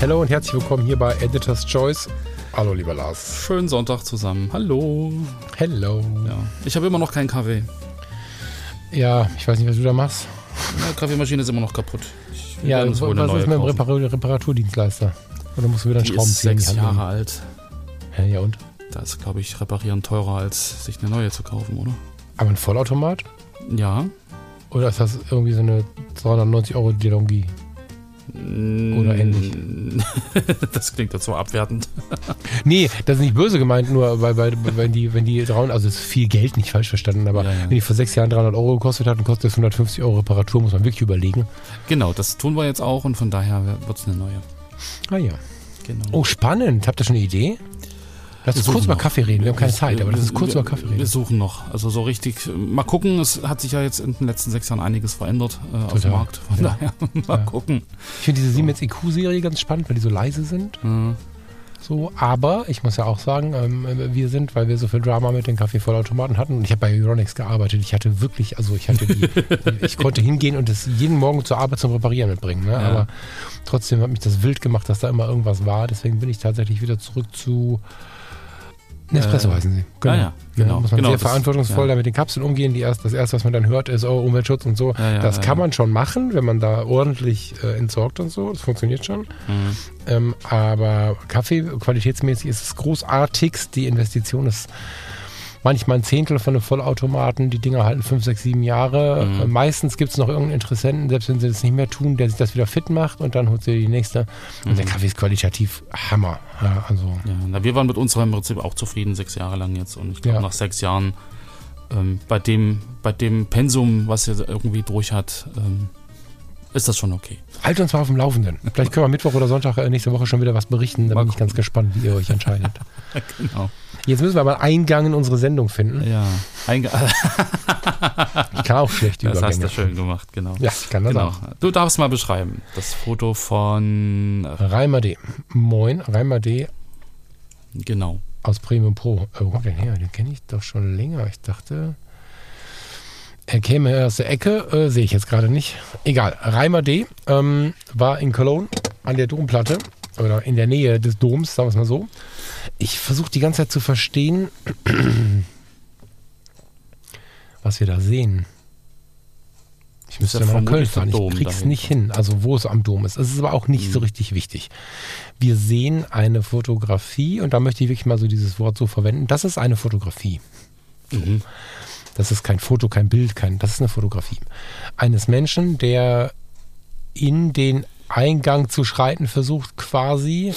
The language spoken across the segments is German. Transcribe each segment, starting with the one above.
Hallo und herzlich willkommen hier bei Editor's Choice. Hallo, lieber Lars. Schönen Sonntag zusammen. Hallo. Hello. Ja. Ich habe immer noch keinen Kaffee. Ja, ich weiß nicht, was du da machst. Die Kaffeemaschine ist immer noch kaputt. Ich ja, was ist mit dem Repar Reparaturdienstleister? Oder musst du wieder einen Schrauben ist ziehen? sechs Jahre alt. Ja, ja und? Da ist, glaube ich, reparieren teurer, als sich eine neue zu kaufen, oder? Aber ein Vollautomat? Ja. Oder ist das irgendwie so eine 290 Euro Delonghi? Oder ähnlich. das klingt dazu abwertend. nee, das ist nicht böse gemeint, nur weil, weil wenn die, wenn die 300, also es ist viel Geld, nicht falsch verstanden, aber ja, ja. wenn die vor sechs Jahren 300 Euro gekostet hat und kostet jetzt 150 Euro Reparatur, muss man wirklich überlegen. Genau, das tun wir jetzt auch und von daher wird es eine neue. Ah ja. Genau. Oh, spannend. Habt ihr schon eine Idee? Lass uns kurz noch. über Kaffee reden. Wir haben keine Zeit, aber lass uns kurz wir, über Kaffee reden. Wir suchen noch. Also so richtig. Mal gucken. Es hat sich ja jetzt in den letzten sechs Jahren einiges verändert äh, auf dem Markt. Von ja. daher mal ja. gucken. Ich finde diese Siemens IQ-Serie ganz spannend, weil die so leise sind. Mhm. So, aber ich muss ja auch sagen, ähm, wir sind, weil wir so viel Drama mit den Kaffeevollautomaten hatten und ich habe bei Euronics gearbeitet. Ich hatte wirklich, also ich hatte die, ich konnte hingehen und das jeden Morgen zur Arbeit zum Reparieren mitbringen. Ne? Ja. Aber trotzdem hat mich das wild gemacht, dass da immer irgendwas war. Deswegen bin ich tatsächlich wieder zurück zu Nespresso äh, heißen sie. Genau. Ah, ja, genau. Ja, muss man genau, sehr verantwortungsvoll ja. da mit den Kapseln umgehen. Die erst, das erste, was man dann hört, ist, oh, Umweltschutz und so. Ja, das kann man schon machen, wenn man da ordentlich äh, entsorgt und so. Das funktioniert schon. Mhm. Ähm, aber Kaffee, qualitätsmäßig ist es großartigst. Die Investition ist manchmal ein Zehntel von einem Vollautomaten. Die Dinger halten fünf, sechs, sieben Jahre. Mhm. Äh, meistens gibt es noch irgendeinen Interessenten, selbst wenn sie das nicht mehr tun, der sich das wieder fit macht und dann holt sie die nächste. Und der mhm. Kaffee ist qualitativ Hammer. Ja, also. Ja, na, wir waren mit unserem Prinzip auch zufrieden, sechs Jahre lang jetzt. Und ich glaube, ja. nach sechs Jahren ähm, bei, dem, bei dem Pensum, was er irgendwie durch hat, ähm, ist das schon okay. Halt uns mal auf dem Laufenden. Vielleicht können wir Mittwoch oder Sonntag äh, nächste Woche schon wieder was berichten. Da mal bin ich ganz gespannt, wie ihr euch entscheidet. genau. Jetzt müssen wir mal Eingang in unsere Sendung finden. Ja, Eingang. ich kann auch schlecht Das hast du schön gemacht, genau. Ja, ich kann das genau. auch. Du darfst mal beschreiben. Das Foto von Reimer D. Moin, Reimer D. Genau. Aus Premium Pro. Äh, wo der her? Den kenne ich doch schon länger. Ich dachte, er käme aus der Ecke. Äh, Sehe ich jetzt gerade nicht. Egal. Reimer D. Ähm, war in Cologne an der Domplatte oder in der Nähe des Doms, sagen wir es mal so. Ich versuche die ganze Zeit zu verstehen, was wir da sehen. Ich müsste mal nach Köln fahren. Ich krieg's nicht hin, also wo es am Dom ist. Es ist aber auch nicht mhm. so richtig wichtig. Wir sehen eine Fotografie und da möchte ich wirklich mal so dieses Wort so verwenden. Das ist eine Fotografie. Mhm. Das ist kein Foto, kein Bild, kein, das ist eine Fotografie. Eines Menschen, der in den Eingang zu schreiten versucht, quasi.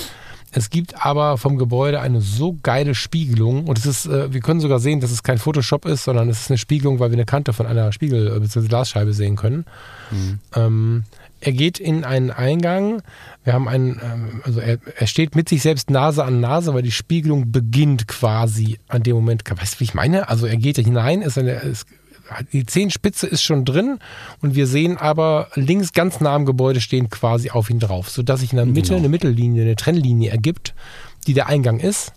Es gibt aber vom Gebäude eine so geile Spiegelung und es ist, äh, wir können sogar sehen, dass es kein Photoshop ist, sondern es ist eine Spiegelung, weil wir eine Kante von einer Spiegel- bzw. Glasscheibe sehen können. Mhm. Ähm, er geht in einen Eingang. Wir haben einen, ähm, also er, er, steht mit sich selbst Nase an Nase, weil die Spiegelung beginnt quasi an dem Moment. Weißt du, wie ich meine? Also er geht hinein, ist eine, ist die Zehenspitze ist schon drin und wir sehen aber links ganz nah am Gebäude stehen quasi auf ihn drauf, sodass sich in der Mitte genau. eine Mittellinie, eine Trennlinie ergibt, die der Eingang ist.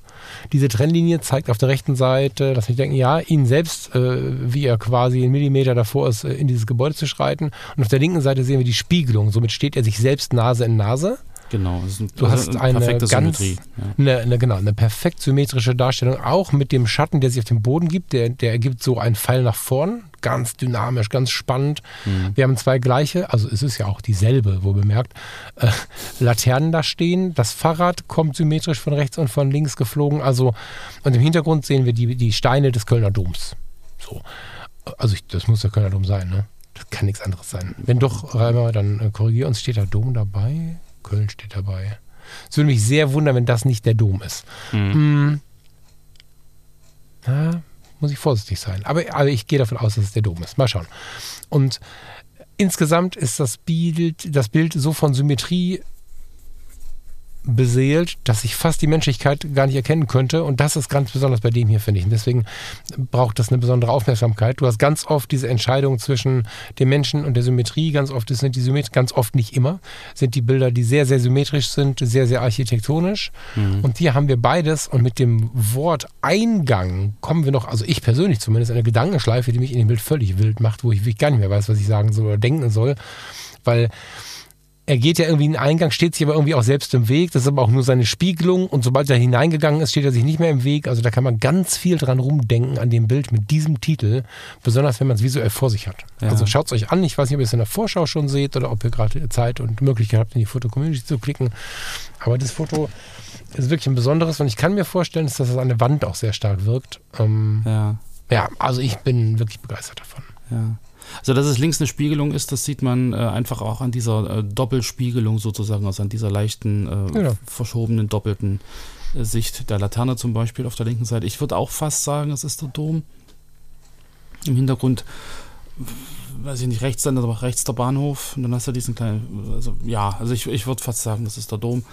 Diese Trennlinie zeigt auf der rechten Seite, dass wir denken, ja, ihn selbst, äh, wie er quasi einen Millimeter davor ist, äh, in dieses Gebäude zu schreiten. Und auf der linken Seite sehen wir die Spiegelung. Somit steht er sich selbst Nase in Nase. Genau. Ein, du hast eine, eine ganz, ja. eine, eine, genau, eine perfekt symmetrische Darstellung, auch mit dem Schatten, der sich auf dem Boden gibt. Der, der ergibt so einen Pfeil nach vorn, ganz dynamisch, ganz spannend. Mhm. Wir haben zwei gleiche, also es ist ja auch dieselbe, wo bemerkt, äh, Laternen da stehen. Das Fahrrad kommt symmetrisch von rechts und von links geflogen. Also und im Hintergrund sehen wir die, die Steine des Kölner Doms. So, also ich, das muss der Kölner Dom sein, ne? Das kann nichts anderes sein. Wenn doch, Reimer, dann äh, korrigier uns, steht da Dom dabei? Köln steht dabei. Es würde mich sehr wundern, wenn das nicht der Dom ist. Mhm. Hm. Na, muss ich vorsichtig sein. Aber, aber ich gehe davon aus, dass es der Dom ist. Mal schauen. Und insgesamt ist das Bild, das Bild so von Symmetrie beseelt, dass ich fast die Menschlichkeit gar nicht erkennen könnte. Und das ist ganz besonders bei dem hier, finde ich. Und deswegen braucht das eine besondere Aufmerksamkeit. Du hast ganz oft diese Entscheidung zwischen dem Menschen und der Symmetrie. Ganz oft sind die Symmetrie, ganz oft nicht immer, sind die Bilder, die sehr, sehr symmetrisch sind, sehr, sehr architektonisch. Mhm. Und hier haben wir beides. Und mit dem Wort Eingang kommen wir noch, also ich persönlich zumindest, eine Gedankenschleife, die mich in dem Bild völlig wild macht, wo ich wirklich gar nicht mehr weiß, was ich sagen soll oder denken soll. Weil er geht ja irgendwie in den Eingang, steht sich aber irgendwie auch selbst im Weg. Das ist aber auch nur seine Spiegelung. Und sobald er hineingegangen ist, steht er sich nicht mehr im Weg. Also da kann man ganz viel dran rumdenken an dem Bild mit diesem Titel. Besonders wenn man es visuell vor sich hat. Ja. Also schaut es euch an. Ich weiß nicht, ob ihr es in der Vorschau schon seht oder ob ihr gerade Zeit und Möglichkeit habt, in die Foto-Community zu klicken. Aber das Foto ist wirklich ein besonderes. Und ich kann mir vorstellen, dass das an der Wand auch sehr stark wirkt. Ähm, ja. ja, also ich bin wirklich begeistert davon. Ja. Also, dass es links eine Spiegelung ist, das sieht man äh, einfach auch an dieser äh, Doppelspiegelung sozusagen, also an dieser leichten, äh, genau. verschobenen, doppelten äh, Sicht der Laterne zum Beispiel auf der linken Seite. Ich würde auch fast sagen, es ist der Dom. Im Hintergrund, weiß ich nicht, rechts dann, aber rechts der Bahnhof. Und dann hast du diesen kleinen, also ja, also ich, ich würde fast sagen, das ist der Dom.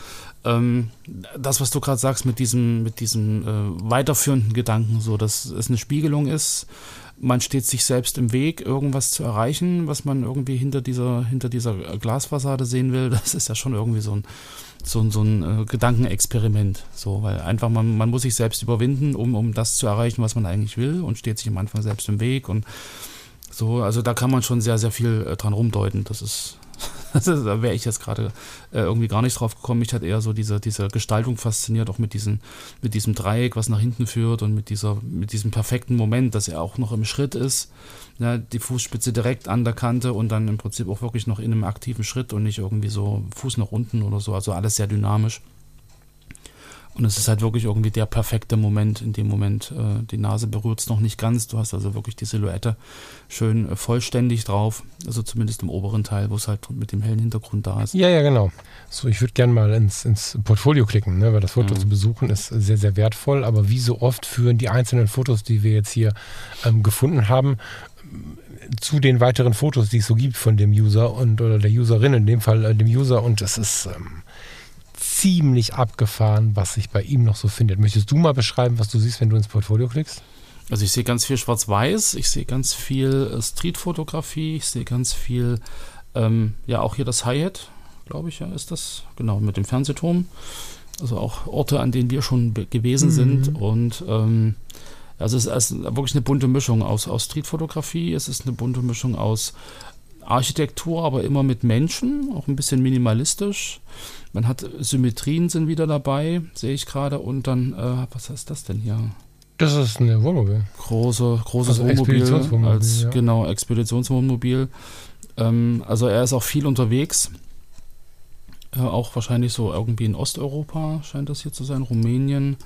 Ähm, das, was du gerade sagst mit diesem, mit diesem äh, weiterführenden Gedanken, so dass es eine Spiegelung ist, man steht sich selbst im Weg, irgendwas zu erreichen, was man irgendwie hinter dieser, hinter dieser Glasfassade sehen will. Das ist ja schon irgendwie so ein, so so ein äh, Gedankenexperiment. So, weil einfach man, man muss sich selbst überwinden, um, um das zu erreichen, was man eigentlich will und steht sich am Anfang selbst im Weg und so, also da kann man schon sehr, sehr viel äh, dran rumdeuten. Das ist, da wäre ich jetzt gerade äh, irgendwie gar nicht drauf gekommen. Mich hat eher so diese, diese Gestaltung fasziniert, auch mit, diesen, mit diesem Dreieck, was nach hinten führt und mit, dieser, mit diesem perfekten Moment, dass er auch noch im Schritt ist. Ja, die Fußspitze direkt an der Kante und dann im Prinzip auch wirklich noch in einem aktiven Schritt und nicht irgendwie so Fuß nach unten oder so. Also alles sehr dynamisch. Und es ist halt wirklich irgendwie der perfekte Moment. In dem Moment, äh, die Nase berührt es noch nicht ganz. Du hast also wirklich die Silhouette schön äh, vollständig drauf. Also zumindest im oberen Teil, wo es halt mit dem hellen Hintergrund da ist. Ja, ja, genau. So, ich würde gerne mal ins, ins Portfolio klicken, ne? weil das Foto mhm. zu besuchen ist sehr, sehr wertvoll. Aber wie so oft führen die einzelnen Fotos, die wir jetzt hier ähm, gefunden haben, zu den weiteren Fotos, die es so gibt von dem User und oder der Userin, in dem Fall äh, dem User. Und das ist. Ähm, ziemlich abgefahren, was sich bei ihm noch so findet. Möchtest du mal beschreiben, was du siehst, wenn du ins Portfolio klickst? Also ich sehe ganz viel Schwarz-Weiß, ich sehe ganz viel äh, Streetfotografie, ich sehe ganz viel, ähm, ja auch hier das Hyatt, glaube ich, ja, ist das, genau, mit dem Fernsehturm. Also auch Orte, an denen wir schon gewesen mhm. sind und ähm, also es ist wirklich eine bunte Mischung aus, aus Streetfotografie, es ist eine bunte Mischung aus Architektur, aber immer mit Menschen, auch ein bisschen minimalistisch. Man hat Symmetrien sind wieder dabei, sehe ich gerade. Und dann, äh, was ist das denn hier? Das ist ein Wohnmobil. Große, großes also Wohnmobil. Als, ja. Genau, Expeditionswohnmobil. Ähm, also er ist auch viel unterwegs. Äh, auch wahrscheinlich so irgendwie in Osteuropa scheint das hier zu sein. Rumänien.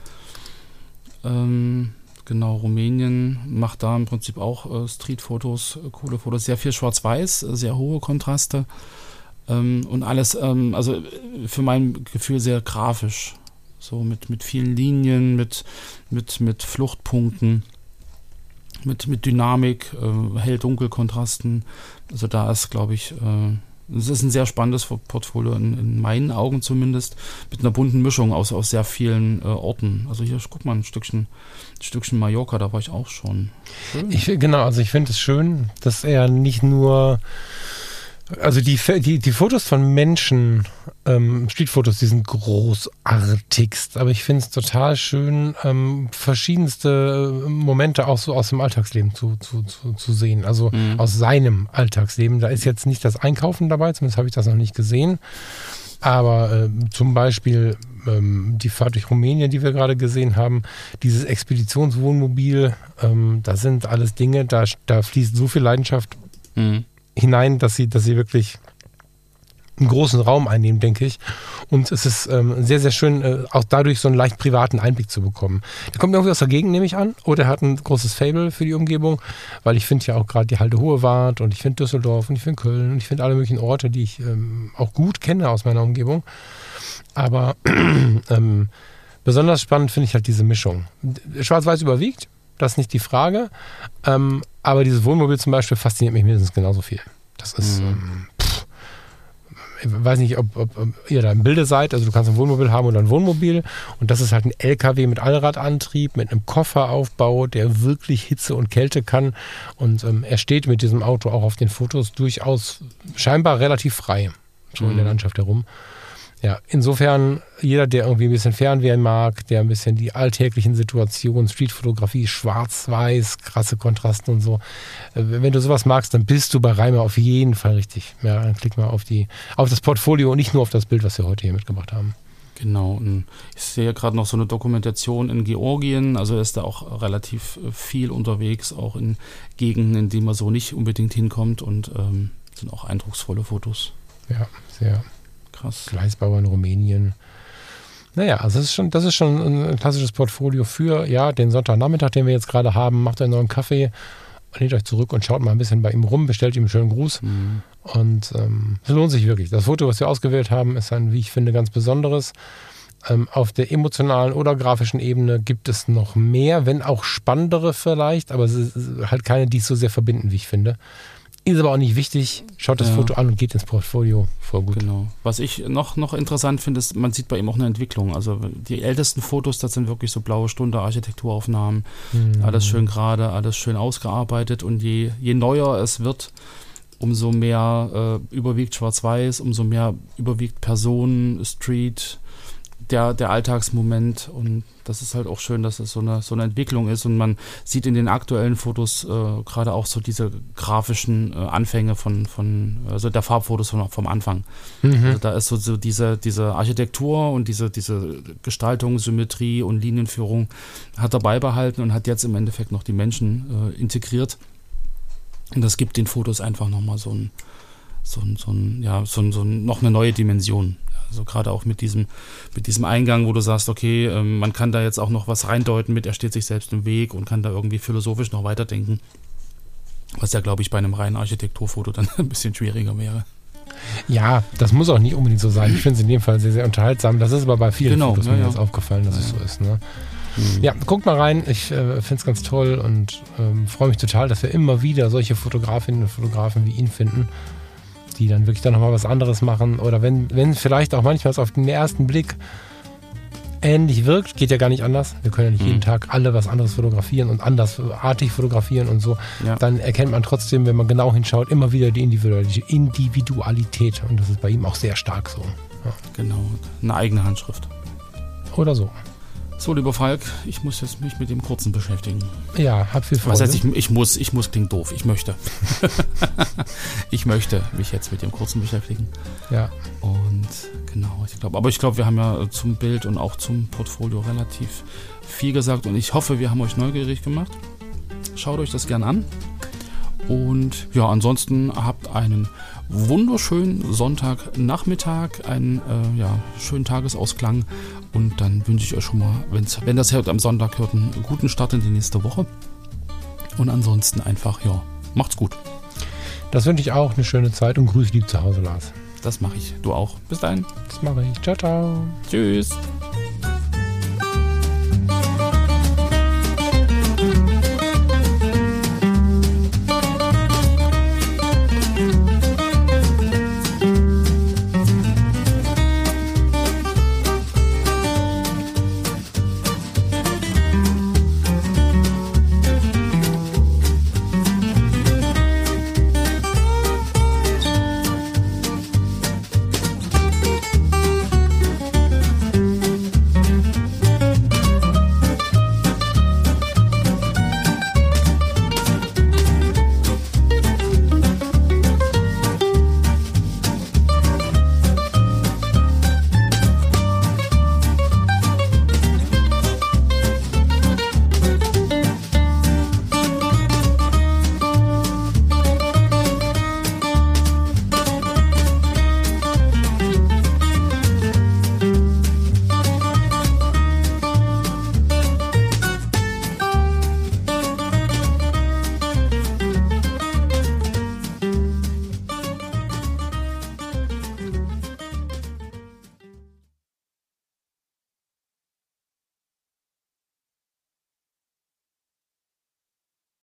Ähm, genau, Rumänien macht da im Prinzip auch äh, Streetfotos, äh, coole Fotos. Sehr viel Schwarz-Weiß, äh, sehr hohe Kontraste. Ähm, und alles, ähm, also für mein Gefühl sehr grafisch. So mit, mit vielen Linien, mit, mit, mit Fluchtpunkten, mit, mit Dynamik, äh, hell-dunkel-Kontrasten. Also da ist, glaube ich, äh, es ist ein sehr spannendes Portfolio, in, in, meinen Augen zumindest, mit einer bunten Mischung aus, aus sehr vielen äh, Orten. Also hier, guck mal, ein Stückchen, ein Stückchen Mallorca, da war ich auch schon. Schön. Ich, genau, also ich finde es schön, dass er nicht nur also die, die, die Fotos von Menschen, ähm, Streetfotos, die sind großartigst. Aber ich finde es total schön, ähm, verschiedenste äh, Momente auch so aus dem Alltagsleben zu, zu, zu, zu sehen. Also mhm. aus seinem Alltagsleben. Da ist jetzt nicht das Einkaufen dabei, zumindest habe ich das noch nicht gesehen. Aber äh, zum Beispiel ähm, die Fahrt durch Rumänien, die wir gerade gesehen haben, dieses Expeditionswohnmobil, ähm, das sind alles Dinge, da, da fließt so viel Leidenschaft. Mhm hinein, dass sie, dass sie wirklich einen großen Raum einnehmen, denke ich. Und es ist ähm, sehr, sehr schön, äh, auch dadurch so einen leicht privaten Einblick zu bekommen. Der kommt irgendwie aus der Gegend, nehme ich an. Oder er hat ein großes Fable für die Umgebung, weil ich finde ja auch gerade die Halte Hohe Wart und ich finde Düsseldorf und ich finde Köln und ich finde alle möglichen Orte, die ich ähm, auch gut kenne aus meiner Umgebung. Aber ähm, besonders spannend finde ich halt diese Mischung. Schwarz-Weiß überwiegt, das ist nicht die Frage. Ähm, aber dieses Wohnmobil zum Beispiel fasziniert mich mindestens genauso viel. Das ist, mhm. ähm, pff, weiß nicht, ob, ob, ob, ihr da im Bilde seid. Also du kannst ein Wohnmobil haben oder ein Wohnmobil. Und das ist halt ein LKW mit Allradantrieb, mit einem Kofferaufbau, der wirklich Hitze und Kälte kann. Und ähm, er steht mit diesem Auto auch auf den Fotos durchaus scheinbar relativ frei, so mhm. in der mhm. Landschaft herum. Ja, insofern, jeder, der irgendwie ein bisschen Fernweh mag, der ein bisschen die alltäglichen Situationen, Streetfotografie, schwarz-weiß, krasse Kontraste und so, äh, wenn du sowas magst, dann bist du bei Reimer auf jeden Fall richtig. Ja, dann klick mal auf, die, auf das Portfolio und nicht nur auf das Bild, was wir heute hier mitgebracht haben. Genau, und ich sehe gerade noch so eine Dokumentation in Georgien, also er ist da auch relativ äh, viel unterwegs, auch in Gegenden, in denen man so nicht unbedingt hinkommt und ähm, sind auch eindrucksvolle Fotos. Ja, sehr. Krass. Gleisbauer in Rumänien. Naja, also das ist schon, das ist schon ein klassisches Portfolio für ja, den Sonntagnachmittag, den wir jetzt gerade haben. Macht einen neuen Kaffee, lehnt euch zurück und schaut mal ein bisschen bei ihm rum, bestellt ihm einen schönen Gruß. Mhm. Und ähm, es lohnt sich wirklich. Das Foto, was wir ausgewählt haben, ist ein, wie ich finde, ganz besonderes. Ähm, auf der emotionalen oder grafischen Ebene gibt es noch mehr, wenn auch spannendere vielleicht, aber es ist halt keine, die es so sehr verbinden, wie ich finde. Ist aber auch nicht wichtig. Schaut das ja. Foto an und geht ins Portfolio. Voll gut. Genau. Was ich noch, noch interessant finde, ist, man sieht bei ihm auch eine Entwicklung. Also die ältesten Fotos, das sind wirklich so blaue Stunde Architekturaufnahmen. Mhm. Alles schön gerade, alles schön ausgearbeitet. Und je, je neuer es wird, umso mehr äh, überwiegt Schwarz-Weiß, umso mehr überwiegt Personen, Street, der, der Alltagsmoment und das ist halt auch schön, dass es so eine, so eine Entwicklung ist und man sieht in den aktuellen Fotos äh, gerade auch so diese grafischen äh, Anfänge von, von, also der Farbfotos von, vom Anfang. Mhm. Also da ist so, so diese, diese Architektur und diese, diese Gestaltung, Symmetrie und Linienführung hat er beibehalten und hat jetzt im Endeffekt noch die Menschen äh, integriert. Und das gibt den Fotos einfach nochmal so ein, so ein, so ein, ja, so ein, so ein, noch eine neue Dimension. Also gerade auch mit diesem, mit diesem Eingang, wo du sagst, okay, ähm, man kann da jetzt auch noch was reindeuten mit, er steht sich selbst im Weg und kann da irgendwie philosophisch noch weiterdenken. Was ja, glaube ich, bei einem reinen Architekturfoto dann ein bisschen schwieriger wäre. Ja, das muss auch nicht unbedingt so sein. Ich finde es in dem Fall sehr, sehr unterhaltsam. Das ist aber bei vielen genau, Fotos ja, mir ja. jetzt aufgefallen, dass ja, es so ist. Ne? Mhm. Ja, guckt mal rein. Ich äh, finde es ganz toll und ähm, freue mich total, dass wir immer wieder solche Fotografinnen und Fotografen wie ihn finden die dann wirklich dann nochmal was anderes machen. Oder wenn, wenn vielleicht auch manchmal es auf den ersten Blick ähnlich wirkt, geht ja gar nicht anders. Wir können ja nicht mhm. jeden Tag alle was anderes fotografieren und andersartig fotografieren und so. Ja. Dann erkennt man trotzdem, wenn man genau hinschaut, immer wieder die Individualität. Und das ist bei ihm auch sehr stark so. Ja. Genau, eine eigene Handschrift. Oder so. So, lieber Falk, ich muss jetzt mich mit dem Kurzen beschäftigen. Ja, hab viel Freude. Was heißt, ich, ich muss, ich muss klingt doof, ich möchte. ich möchte mich jetzt mit dem Kurzen beschäftigen. Ja. Und genau, ich glaube, aber ich glaube, wir haben ja zum Bild und auch zum Portfolio relativ viel gesagt und ich hoffe, wir haben euch neugierig gemacht. Schaut euch das gern an. Und ja, ansonsten habt einen wunderschönen Sonntagnachmittag, einen äh, ja, schönen Tagesausklang und dann wünsche ich euch schon mal, wenn das hört am Sonntag hört, einen guten Start in die nächste Woche. Und ansonsten einfach, ja, macht's gut. Das wünsche ich auch, eine schöne Zeit und grüß lieb zu Hause, Lars. Das mache ich. Du auch. Bis dahin. Das mache ich. Ciao, ciao. Tschüss.